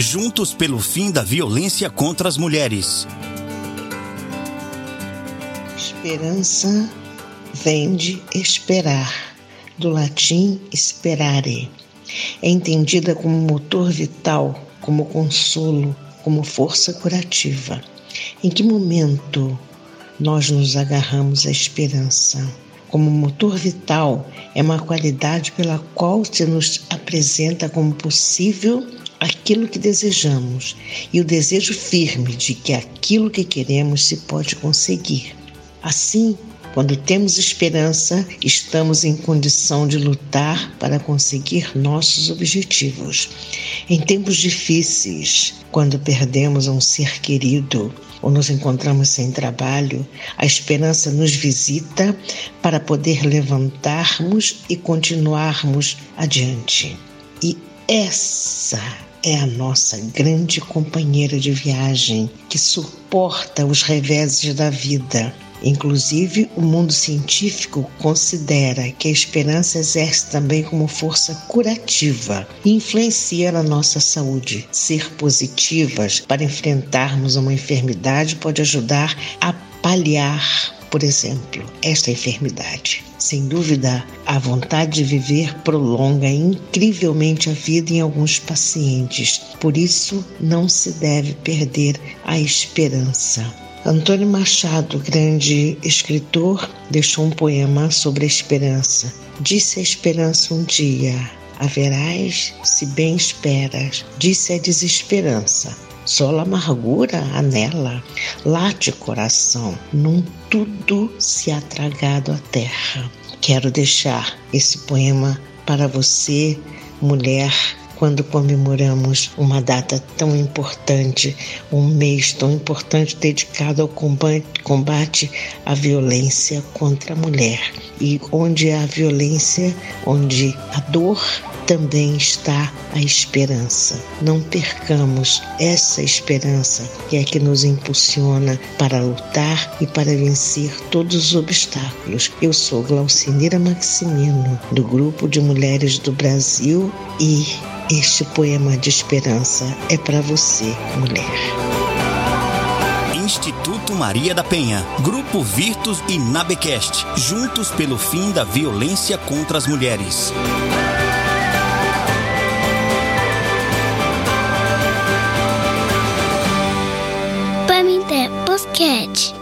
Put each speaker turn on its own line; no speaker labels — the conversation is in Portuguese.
Juntos pelo fim da violência contra as mulheres.
Esperança vem de esperar, do latim sperare. É entendida como motor vital, como consolo, como força curativa. Em que momento nós nos agarramos à esperança? Como motor vital, é uma qualidade pela qual se nos apresenta como possível aquilo que desejamos e o desejo firme de que aquilo que queremos se pode conseguir. Assim, quando temos esperança, estamos em condição de lutar para conseguir nossos objetivos. Em tempos difíceis, quando perdemos um ser querido ou nos encontramos sem trabalho, a esperança nos visita para poder levantarmos e continuarmos adiante. E essa é a nossa grande companheira de viagem que suporta os reveses da vida Inclusive, o mundo científico considera que a esperança exerce também como força curativa e influencia na nossa saúde. Ser positivas para enfrentarmos uma enfermidade pode ajudar a paliar por exemplo, esta enfermidade. Sem dúvida, a vontade de viver prolonga incrivelmente a vida em alguns pacientes. Por isso, não se deve perder a esperança. Antônio Machado, grande escritor, deixou um poema sobre a esperança. Disse a esperança um dia: haverás se bem esperas. Disse a desesperança: só a amargura anela. Late coração, num tudo se ha tragado a terra. Quero deixar esse poema para você, mulher quando comemoramos uma data tão importante, um mês tão importante dedicado ao combate à violência contra a mulher. E onde há violência, onde a dor, também está a esperança. Não percamos essa esperança que é que nos impulsiona para lutar e para vencer todos os obstáculos. Eu sou Glaucinira Maximino, do Grupo de Mulheres do Brasil e este poema de esperança é para você, mulher.
Instituto Maria da Penha, Grupo Virtus e Nabecast, juntos pelo fim da violência contra as mulheres.
Pamité Posquete.